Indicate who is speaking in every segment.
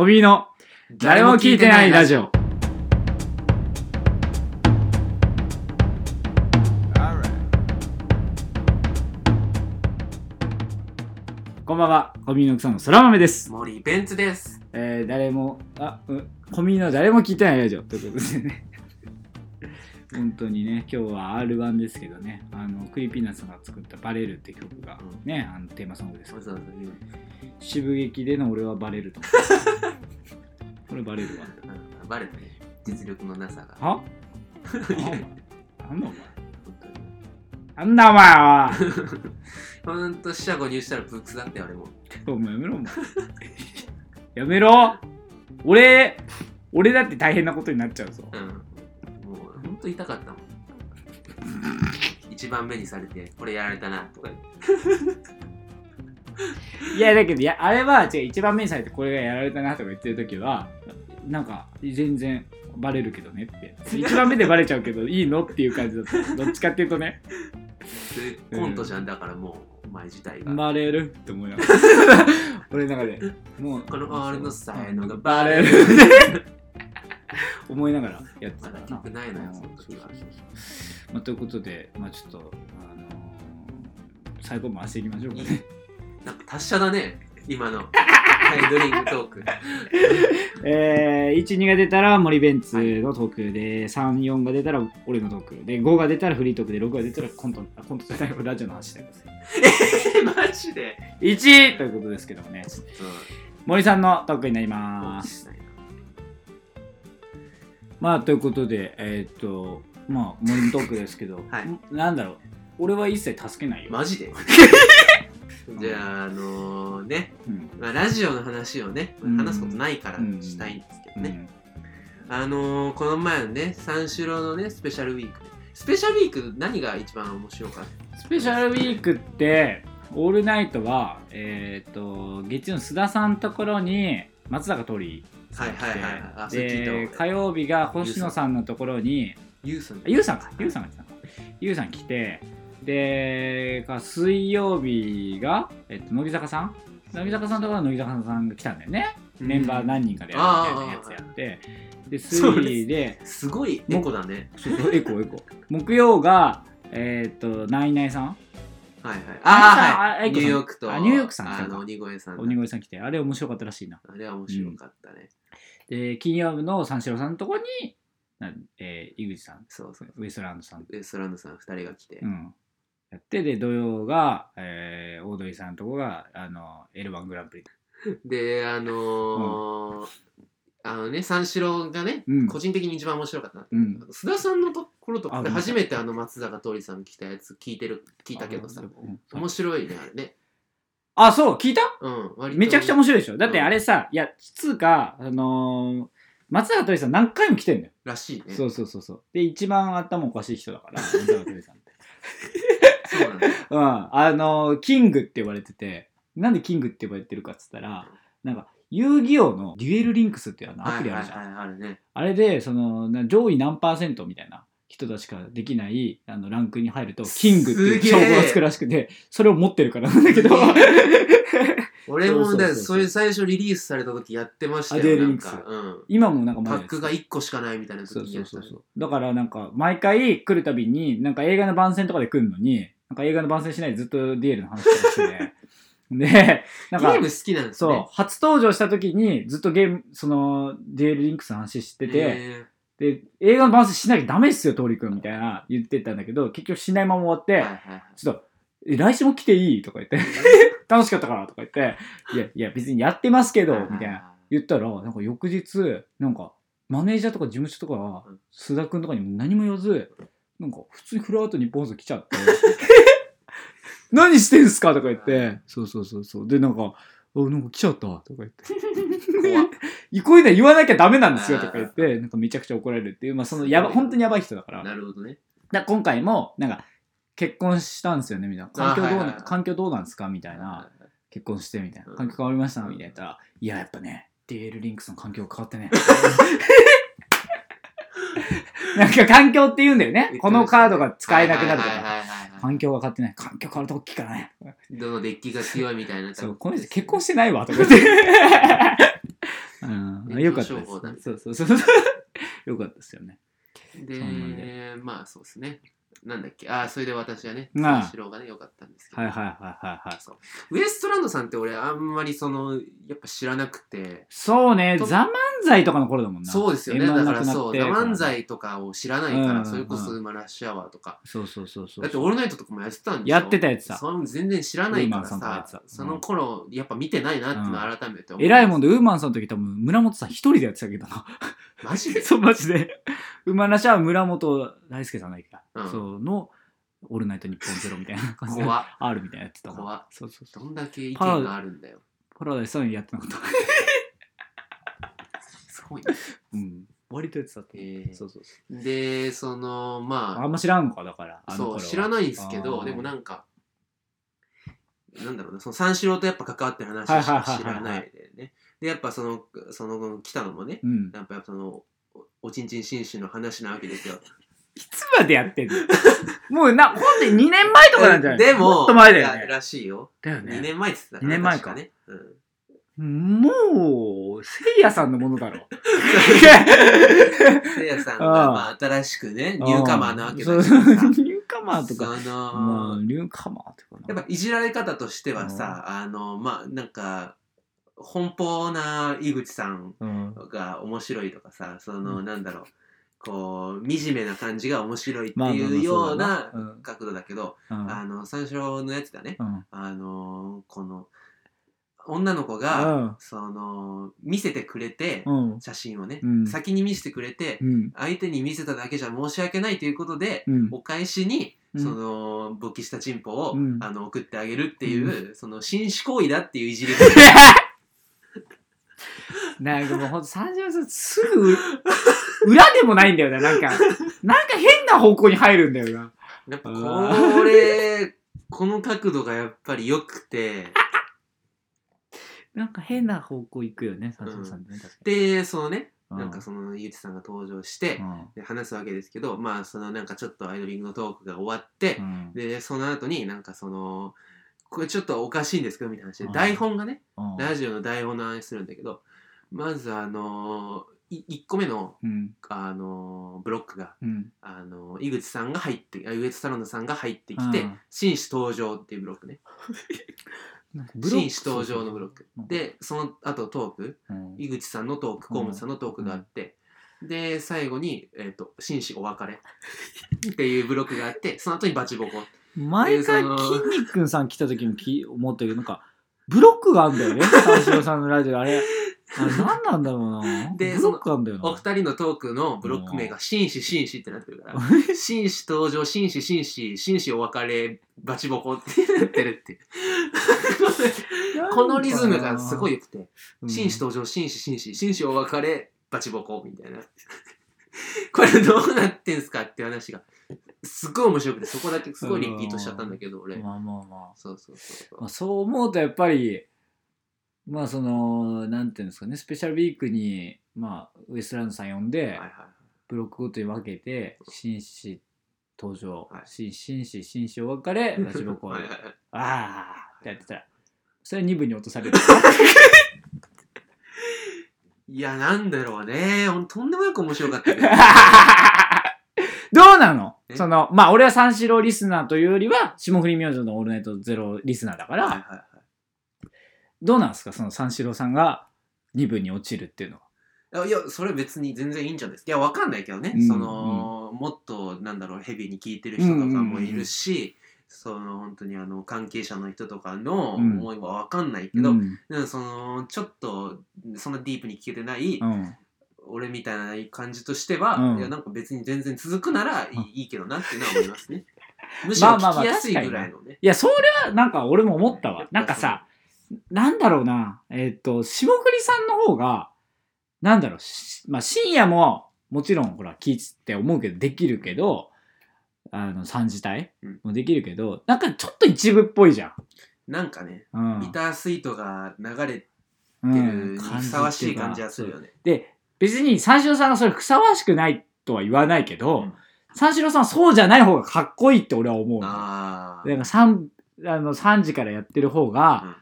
Speaker 1: コミミの誰も聞いてないラジオ。こんばんは、コミミの草野空豆です。
Speaker 2: 森ベンツです。
Speaker 1: えー、誰も、あ、うん、コミミの誰も聞いてないラジオということでね。本当にね、今日は R1 ですけどね、あの、 Creepy Nuts が作ったバレるって曲がね、あのテーマソングですけど
Speaker 2: わざわざ言う。
Speaker 1: 渋劇での俺はバレると。これバレるわ。
Speaker 2: うんバレたね。実力のなさが。
Speaker 1: は？
Speaker 2: いや
Speaker 1: なんだお前。
Speaker 2: 本当に
Speaker 1: なんだお前は。
Speaker 2: ほんと、四捨五入したらブックスだって俺も。
Speaker 1: お前やめろお前。やめろ俺、俺だって大変なことになっちゃうぞ。
Speaker 2: うん。もう、ほんと痛かったもん。一番目にされて、これやられたな、とか。
Speaker 1: いや、だけど、いや、あれは、違う、一番目にされてこれがやられたなとか言ってるときは、なんか、全然バレるけどねって。一番目でバレちゃうけど、いいのっていう感じだった。どっちかっていうとね、
Speaker 2: でコントじゃんだからもう、お前自体が。
Speaker 1: バレるって思いながら。俺の中で、もう、
Speaker 2: この俺の才能が
Speaker 1: バレる。思いながらやってた
Speaker 2: まだ
Speaker 1: からな。
Speaker 2: 曲ないのよ、
Speaker 1: うん
Speaker 2: その時は。
Speaker 1: まあ、ということで、まあ、ちょっと、あのー最後もしていきましょうかね。
Speaker 2: なんか達者だね、今の。ドリングトーク。
Speaker 1: えー、1、2が出たら森ベンツのトークで、3、4が出たら俺のトークで、5が出たらフリートークで、6が出たらコント、あコントじゃない、ラジオの話でます。
Speaker 2: えマジで
Speaker 1: ？1ということですけどもね、森さんのトークになり
Speaker 2: と、
Speaker 1: ます。まあ、ということで、えーっと、まあ、森のトークですけど、
Speaker 2: はい
Speaker 1: なんだろう、俺は一切助けないよ。
Speaker 2: マジで？じゃあ、あのね、
Speaker 1: うん。
Speaker 2: まあ、ラジオの話をね、
Speaker 1: うん。
Speaker 2: 話すことないから
Speaker 1: うん
Speaker 2: したいんですけどね。
Speaker 1: うん。
Speaker 2: あのー、この前のね、三四郎のね、スペシャルウィーク。スペシャルウィーク、何が一番面白かった？
Speaker 1: スペシャルウィークって、オールナイトは、えーっと、月曜の須田さんのところに松坂桃李さんが来て、火曜日が星野さんのところに、
Speaker 2: ユースの
Speaker 1: あゆうさんか、ゆうさんが来た。ゆうさん来て、で、か水曜日が、えっと、乃木坂さん？乃木坂さんのところは乃木坂さんが来たんだよね。メンバー何人かでやるみたいなやつやって、で、水で、
Speaker 2: すごいエコだね。
Speaker 1: そうそう、エコエコ。木曜が、えっと、ナイナイさん
Speaker 2: はいはい。
Speaker 1: あ
Speaker 2: あニューヨークと、
Speaker 1: あニューヨークさん
Speaker 2: あの、鬼越さん。
Speaker 1: 鬼越さん来て、あれ面白かったらしいな。
Speaker 2: あれは面白かったね。
Speaker 1: で、金曜日の三四郎さんのところに、なえー井口さん、
Speaker 2: そうそう。
Speaker 1: ウエストランドさん、
Speaker 2: ウエストランドさん二人が来て。
Speaker 1: うん、やって、で、土曜が、えーオードリーさんのところが、あの、L1 グランプリ。
Speaker 2: で、あのーあのね、三四郎がね、
Speaker 1: うん
Speaker 2: 個人的に一番面白かったな。
Speaker 1: うん。
Speaker 2: 須田さんのところと
Speaker 1: あ
Speaker 2: か、初めてあの松坂桃李さん来たやつ聞いてる、聞いたけどさ、
Speaker 1: うん
Speaker 2: 面白いね、あれね。
Speaker 1: あ、そう、聞いた？
Speaker 2: うん、割と。
Speaker 1: めちゃくちゃ面
Speaker 2: 白い。
Speaker 1: 白いでしょ。だってあれさ、いや、つうか、あのー松坂桃李さん何回も来てんだよ。
Speaker 2: らしいね。
Speaker 1: そうそうそうそう。で、一番頭おかしい人だから、松坂桃李さんって。
Speaker 2: そうなんだ。
Speaker 1: うん。あのーキングって呼ばれてて、なんでキングって呼ばれてるかっつったら、なんか、遊戯王のデュエルリンクスっていうあのアプリあるじゃん。
Speaker 2: はいはいはい、あるね。
Speaker 1: あれで、その、な上位何パーセントみたいな人たちしかできないあのランクに入ると、キングっていう称号がつくらしくて、それを持ってるからなんだけど、
Speaker 2: 俺もね、
Speaker 1: そうそう
Speaker 2: 最初リリースされた時やってました
Speaker 1: あデュエ
Speaker 2: よ。なん
Speaker 1: ルリンクス
Speaker 2: か、うん。
Speaker 1: 今もなんか
Speaker 2: パックが1個しかないみたいな時にやったね
Speaker 1: そうそうそう。だからなんか、毎回来るたびに、なんか映画の番宣とかで来るのに、なんか映画の番宣しないでずっとデュエルの話とかしてて、で、なんか
Speaker 2: ゲーム、好きなんです
Speaker 1: そう
Speaker 2: ね。、
Speaker 1: 初登場した時にずっとゲーム、その、デュエルリンクスの話してて、
Speaker 2: へ
Speaker 1: で、映画の番宣しなきゃダメっすよ、通りくんみたいな言ってたんだけど、結局しないまま終わって、
Speaker 2: ーはいはいはい。
Speaker 1: ちょっと、え来週も来ていい？とか言って、楽しかったから？とか言って、いや、いや、別にやってますけど、みたいな。言ったら、なんか翌日、なんか、マネージャーとか事務所とか須田くんとかにも何も言わず、なんか、普通にフラアウト日本放送来ちゃって、何してんすか？とか言って、そうそうそうそう。で、なんか、あ、なんか来ちゃったとか言って。こういうのは言わなきゃダメなんですよとか言って、なんかめちゃくちゃ怒られるっていう、まあそのやば、本当にやばい人だから。
Speaker 2: なるほどね。
Speaker 1: だ今回も、なんか、結婚したんですよね、みたいな。環境どうな、
Speaker 2: あはいはいはい
Speaker 1: 環境どうなんですか？みたいな。結婚して、みたいな。
Speaker 2: うん
Speaker 1: 環境変わりました？みたいないや、やっぱね、デュエルリンクスの環境が変わってね。なんか環境って言うんだよね。このカードが使えなくなるとか。
Speaker 2: はいはいはいはいはい
Speaker 1: 環境が変わってない。環境変わると大きいからね。
Speaker 2: どのデッキが強いみたいな。
Speaker 1: そう、この人結婚してないわ、とか言って。うん
Speaker 2: 炎
Speaker 1: よかったです。そうそうそう。よかったですよね。
Speaker 2: でまあそうですねなんだっけ？ああそれで私はね三四郎がね良かったんですけど、
Speaker 1: はいはいはいはいはい。
Speaker 2: そう。ウエストランドさんって俺あんまりそのやっぱ知らなくて。
Speaker 1: そうね、
Speaker 2: と
Speaker 1: ザ・漫才とかの頃だもんな。
Speaker 2: そうですよね。
Speaker 1: M1
Speaker 2: だからそう。ザ・漫才とかを知らないから、
Speaker 1: うん
Speaker 2: それこそラッシュアワーとか、
Speaker 1: そうそうそうそう。
Speaker 2: だってオールナイトとかもやってたんでしょ？
Speaker 1: やってたやつさ。
Speaker 2: その全然知らないから
Speaker 1: さ
Speaker 2: その頃やっぱ見てないなっていうのを改めて思う、
Speaker 1: 偉いもんで、ウーマンさんの時多分村本さん一人でやってたけどな。
Speaker 2: マジで？
Speaker 1: そう、マジで。ウーマンらしは村本大輔さんだっけか。
Speaker 2: うん
Speaker 1: そうの、オールナイトニッポンゼロみたいな感じで。
Speaker 2: 怖っ
Speaker 1: R みたいなやってたな
Speaker 2: 怖っ
Speaker 1: そうそうそう。
Speaker 2: どんだけ意見があるんだよ
Speaker 1: パラダイスさんやってなかった。
Speaker 2: すごいね、
Speaker 1: うん。割とやってたと思う。
Speaker 2: えー
Speaker 1: そうそうそう。
Speaker 2: でそのまあ
Speaker 1: あんま知らんのか、だから。
Speaker 2: そう知らないんですけどでもなんかなんだろうなその三四郎とやっぱ関わってる話し
Speaker 1: は
Speaker 2: 知らないでねでやっぱそのその来たのもね
Speaker 1: うん。
Speaker 2: やっぱそのおおちんちん紳士の話なわけですよ
Speaker 1: いつまでやってんの？もうな、ほんで2年前とかなんじゃない
Speaker 2: でも
Speaker 1: もっと前だよね。
Speaker 2: らしいよ
Speaker 1: だよ
Speaker 2: 2
Speaker 1: ね。
Speaker 2: 年前って言ってた
Speaker 1: 二年前か
Speaker 2: 確ね、うん
Speaker 1: もう、せいやさんのものだろ。
Speaker 2: せいやさんがまあ新しくねニューカマーなわけだけど
Speaker 1: そう
Speaker 2: さ
Speaker 1: ニューカマーとか。
Speaker 2: その、
Speaker 1: まあ、ニューカマーとかな。
Speaker 2: やっぱいじられ方としてはさ、あのまあなんか奔放な井口さん
Speaker 1: うん。
Speaker 2: が面白いとかさその、
Speaker 1: うん。
Speaker 2: なんだろう。こう惨めな感じが面白いっていうような角度だけど、
Speaker 1: うん。
Speaker 2: あの三四郎のやつだね、
Speaker 1: うん。
Speaker 2: あのこの女の子が、
Speaker 1: うん。
Speaker 2: その見せてくれて、
Speaker 1: うん。
Speaker 2: 写真をね、
Speaker 1: うん。
Speaker 2: 先に見せてくれて、
Speaker 1: うん。
Speaker 2: 相手に見せただけじゃ申し訳ないということで、
Speaker 1: うん。
Speaker 2: お返しに、
Speaker 1: うん。
Speaker 2: その勃起したチンポを、
Speaker 1: うん。
Speaker 2: あの送ってあげるっていう、その紳士行為だっていういじり
Speaker 1: なんかもうほんと三十歳すぐ 裏でもないんだよな。なんか、なんか変な方向に入るんだよな。
Speaker 2: やっぱこれこの角度がやっぱり良くて。
Speaker 1: なんか変な方向行くよね、さんってね。確かに。
Speaker 2: でそのね
Speaker 1: う
Speaker 2: なんかそのゆうちさんが登場して、
Speaker 1: うん。
Speaker 2: で話すわけですけどまあそのなんかちょっとアイドリングのトークが終わって
Speaker 1: う、ん。
Speaker 2: でその後になんかそのこれちょっとおかしいんですけどみたいな話で
Speaker 1: うん。
Speaker 2: 台本がね
Speaker 1: うん。
Speaker 2: ラジオの台本の話するんだけどまずあのい1個目の
Speaker 1: うん。
Speaker 2: あのブロックが
Speaker 1: うん。
Speaker 2: あの井口さんが入ってあウエストランドさんが入ってきて
Speaker 1: うん。
Speaker 2: 紳士登場っていうブロックね。紳士登場のブロック。
Speaker 1: うん
Speaker 2: でその後トーク
Speaker 1: うん。
Speaker 2: 井口さんのトーク河本さんのトークがあって、で最後に、えーと「紳士お別れ 」っていうブロックがあってその後にバチボコ。
Speaker 1: 毎回
Speaker 2: でその
Speaker 1: 筋肉さん来た時もき思ったけどなんかブロックがあるんだよね。三四郎さんのラジオあれあれ何なんだろうな。
Speaker 2: で
Speaker 1: ブロックんだよな。
Speaker 2: お二人のトークのブロック名が「紳士紳士」ってなってるから「紳士登場紳士紳士紳士お別れバチボコ」ってなってるっていう。このリズムがすごい良くて「紳士登場紳士紳士紳士お別れバチボコ」みたいな。これどうなってんすかって話がすごい面白くてそこだけすごいリピートしちゃったんだけど俺。
Speaker 1: まあまあまあ。
Speaker 2: そうそうそうそう。
Speaker 1: まあ、そう思うとやっぱりまあそのなんていうんですかねスペシャルウィークにまあウエストランドさん呼んで、
Speaker 2: はいはい
Speaker 1: ブロックごとに分けて紳士登場、
Speaker 2: はい。
Speaker 1: 紳紳士紳士お別れ バチボコ
Speaker 2: はいはいはい。
Speaker 1: ああってやってた。らそれは2部に落とされる。
Speaker 2: いやなんだろうね。とんでもよく面白かったけど。
Speaker 1: どうなの？
Speaker 2: え？
Speaker 1: そのまあ俺は三四郎リスナーというよりは霜降り明星の「オールナイトゼロリスナーだから、
Speaker 2: はいはいはい
Speaker 1: どうなんですか？その三四郎さんが2部に落ちるっていうのは。
Speaker 2: あいやそれ別に全然いいんじゃないですか？いやわかんないけどね、
Speaker 1: うん
Speaker 2: そのもっとなんだろうヘビーに聞いてる人とかもいるし、その本当にあの関係者の人とかの
Speaker 1: うん。
Speaker 2: 思いはわかんないけど、
Speaker 1: うん。
Speaker 2: でもそのちょっとそんなディープに聞けてない、
Speaker 1: うん。
Speaker 2: 俺みたいな感じとしては、
Speaker 1: うん。
Speaker 2: いやなんか別に全然続くならいい,、いいけどなっていうのは思いますね。むしろ
Speaker 1: まあまあまあ
Speaker 2: 聞きやすいぐらいのね、
Speaker 1: いや、それはなんか俺も思ったわ。なんかさ、なんだろうな、えっ、と、霜降りさんの方が、なんだろう、しまあ深夜ももちろんほら、聞いて思うけど、できるけど、あの、3時帯
Speaker 2: うん。
Speaker 1: もできるけど、なんかちょっと一部っぽいじゃん。
Speaker 2: なんかね
Speaker 1: うん。
Speaker 2: ビタースイートが流れて
Speaker 1: うん。
Speaker 2: るにふさわしい感じはするよね、
Speaker 1: で、別に三四郎さんがそれふさわしくないとは言わないけど、
Speaker 2: うん。
Speaker 1: 三四郎さんはそうじゃない方がかっこいいって俺は思うだから 3, あの3時からやってる方が、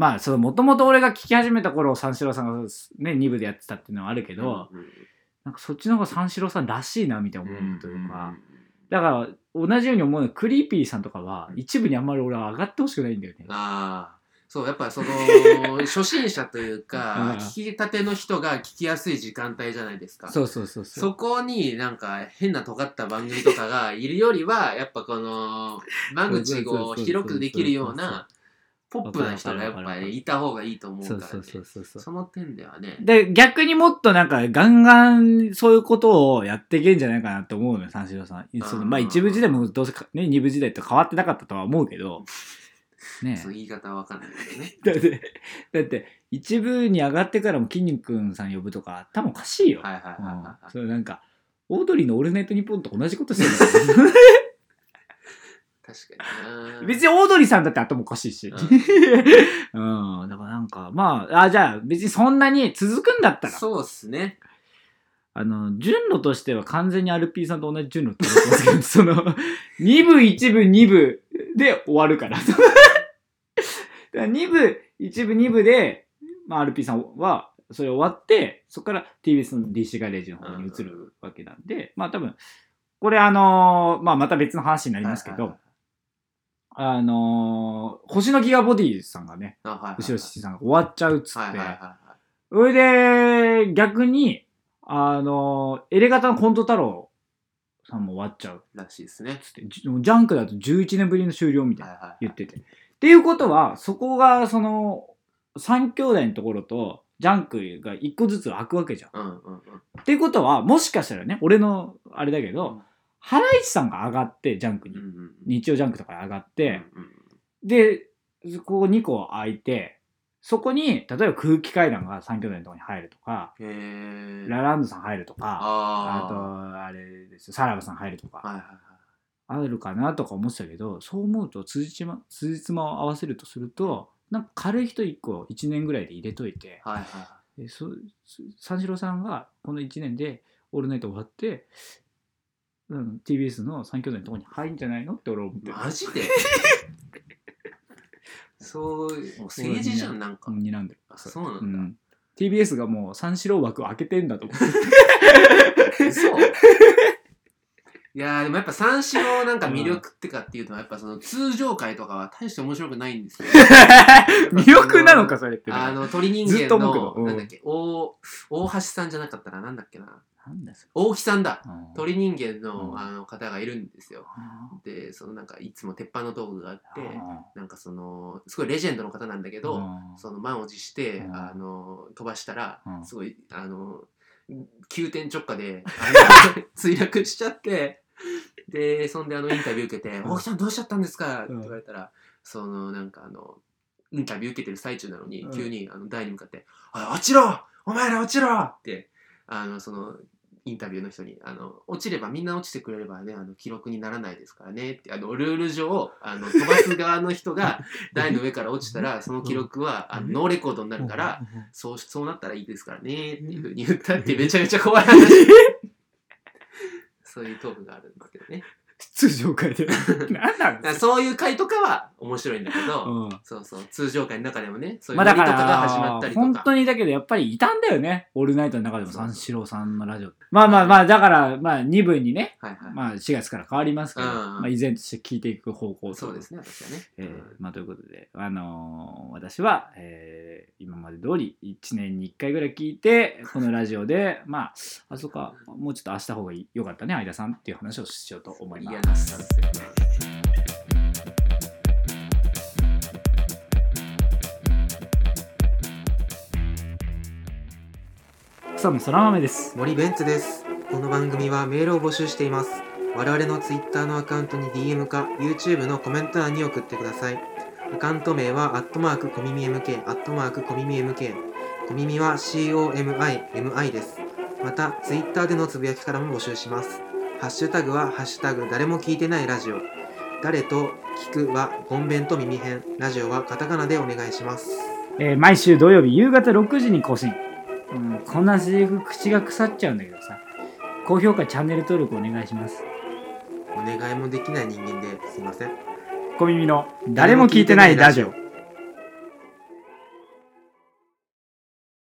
Speaker 1: まあそのもともと俺が聞き始めた頃三四郎さんがね2部でやってたっていうのはあるけど、
Speaker 2: うん
Speaker 1: なんかそっちの方が三四郎さんらしいなみたいな思うというか、
Speaker 2: ん
Speaker 1: だから同じように思うのはクリーピーさんとかは一部にあんまり俺は上がってほしくないんだよね。
Speaker 2: ああそうやっぱその 初心者という
Speaker 1: うん。
Speaker 2: か聞きたての人が聞きやすい時間帯じゃないですか。
Speaker 1: そうそうそうそう。
Speaker 2: そこになんか変な尖った番組とかがいるよりはやっぱこの間口を広くできるようなポップな人がやっぱりいた方がいいと思うからね。
Speaker 1: そうそうそうそうそ
Speaker 2: の点ではね。
Speaker 1: で、逆にもっとなんか、ガンガンそういうことをやっていけんじゃないかなって思うのよ、三四郎さん。そのまあ、
Speaker 2: うん
Speaker 1: 一部時代もどうせか、ね、二部時代と変わってなかったとは思うけど、ね。
Speaker 2: そう言い方はわかんないけどね。
Speaker 1: だって、だって、一部に上がってからも筋肉さん呼ぶとか、多分おかしいよ。
Speaker 2: はいはいはいはいは
Speaker 1: うん。それなんか、オードリーのオールナイトニッポンと同じことしてるんだ
Speaker 2: 確かにな
Speaker 1: 別にオードリーさんだって頭おかしいし。
Speaker 2: う
Speaker 1: うん。だからなんか、まあ、あ、じゃあ別にそんなに続くんだったら、
Speaker 2: そうっすね
Speaker 1: あの、順路としては完全に RP さんと同じ順路って思ってますけど、その、2部、1部、2部で終わるから。だから2部、1部、2部で、まあ、RP さんは、それ終わって、そこから TBS の DC ガレージの方に移るわけなんで、まあ多分、これあのーまあまた別の話になりますけど、あのー星のギガボディさんがね、
Speaker 2: あはいはいはい。
Speaker 1: 後ろ七さんが終わっちゃうっつって、
Speaker 2: はいはいはいはい。
Speaker 1: それで、逆に、あの、エレ片のコント太郎さんも終わっちゃう
Speaker 2: らしいですね。
Speaker 1: っつって、ジジャンクだと11年ぶりの終了みたいな
Speaker 2: はいはいはい。
Speaker 1: 言ってて。っていうことは、そこが、その、3兄弟のところと、ジャンクが1個ずつ空くわけじゃん。
Speaker 2: うんうんうん。
Speaker 1: っていうことは、もしかしたらね、俺のあれだけど、ハライチさんが上がって、ジャンクに。日曜ジャンクとかに上がって、で、ここ2個空いて、そこに、例えば空気階段が3兄弟のところに入るとか、
Speaker 2: へえ
Speaker 1: ラランドさん入るとか、あ
Speaker 2: あ
Speaker 1: と、あれですよ、さらばさん入るとか、
Speaker 2: あはいはいはい。
Speaker 1: あるかなとか思ってたけど、そう思うと、辻褄、辻褄を合わせるとすると、なんか軽い人1個1年ぐらいで入れといて、
Speaker 2: はいは
Speaker 1: えそそ三四郎さんがこの1年でオールナイト終わって、うん、TBS の3兄弟のところに入るんじゃないのって俺は思って
Speaker 2: マジで？そうもう政治じゃんなんか。
Speaker 1: うん睨んでる。
Speaker 2: あそうなんだ、
Speaker 1: うん。TBS がもう三四郎枠を開けてんだと思って。
Speaker 2: 嘘？いやーでもやっぱ三四郎なんか魅力ってかっていうのはやっぱその通常回とかは大して面白くないんですよ。
Speaker 1: 魅力なのか、それって。
Speaker 2: あの鳥人間
Speaker 1: ずっと思うけど。うん。
Speaker 2: のなんだっけ大大橋さんじゃなかったらなんだっけな。
Speaker 1: なんだそ
Speaker 2: 大木さんだ。
Speaker 1: れ。うん。
Speaker 2: 鳥人間の,、
Speaker 1: うん。
Speaker 2: あの方がいるんですよ。でそのなんかいつも鉄板の道具があってなんかそのすごいレジェンドの方なんだけど、
Speaker 1: うん。
Speaker 2: その満を持して、
Speaker 1: うん。
Speaker 2: あの飛ばしたら、
Speaker 1: うん。
Speaker 2: すごいあの急転直下であの 墜落しちゃってでそんであのインタビュー受けて「
Speaker 1: うん
Speaker 2: 大木さんどうしちゃったんですか?」って
Speaker 1: うん
Speaker 2: 言われたらそのなんかあのインタビュー受けてる最中なのに、
Speaker 1: うん。
Speaker 2: 急にあの台に向かって「おい落ちろ！お前ら落ちろ!」ってあのそのインタビューの人にあの「落ちればみんな落ちてくれればねあの記録にならないですからね」ってあのルール上あの飛ばす側の人が 台の上から落ちたらその記録はあのノーレコードになるから、そうそうなったらいいですからねっていうふうに言ったってめちゃめちゃ怖い話 そういうトークがあるんですけどね。
Speaker 1: 通常会で。なんなん
Speaker 2: だからそういう回とかは面白いんだけど、
Speaker 1: うん。
Speaker 2: そうそう。通常回の中でもねそういう
Speaker 1: まあだか
Speaker 2: ノリとかが始まった
Speaker 1: ら、
Speaker 2: りとか、
Speaker 1: 本当にだけどやっぱりいたんだよね。オールナイトの中でも三四郎さんのラジオ。まあまあまあ、だから、まあ2部にね、
Speaker 2: はいはい、
Speaker 1: まあ4月から変わりますけど、
Speaker 2: うん
Speaker 1: まあ依然として聞いていく方向と
Speaker 2: そうですね私はね、
Speaker 1: えーまあ、ということで、あのー私は、えー今まで通り1年に1回ぐらい聞いてこのラジオでまああそうかもうちょっと明日方がいいよかったね相田さんっていう話をしようと思います。
Speaker 2: スタンス
Speaker 1: 草野そら豆です。
Speaker 2: 森ベンツです。この番組はメールを募集しています。我々の Twitter のアカウントに DM か YouTube のコメント欄に送ってください。アカウント名はアットマークコミミ MK アットマークコミミ MK コミミは COMIMI です。また Twitter でのつぶやきからも募集します。ハッシュタグはハッシュタグ誰も聞いてないラジオ誰と聞くはゴンベンと耳編ラジオはカタカナでお願いします
Speaker 1: えー毎週土曜日夕方6時に更新。うん、こんなセリフ口が腐っちゃうんだけどさ高評価チャンネル登録お願いします。
Speaker 2: お願いもできない人間ですいません
Speaker 1: 小耳の誰も聞いてないラジオ。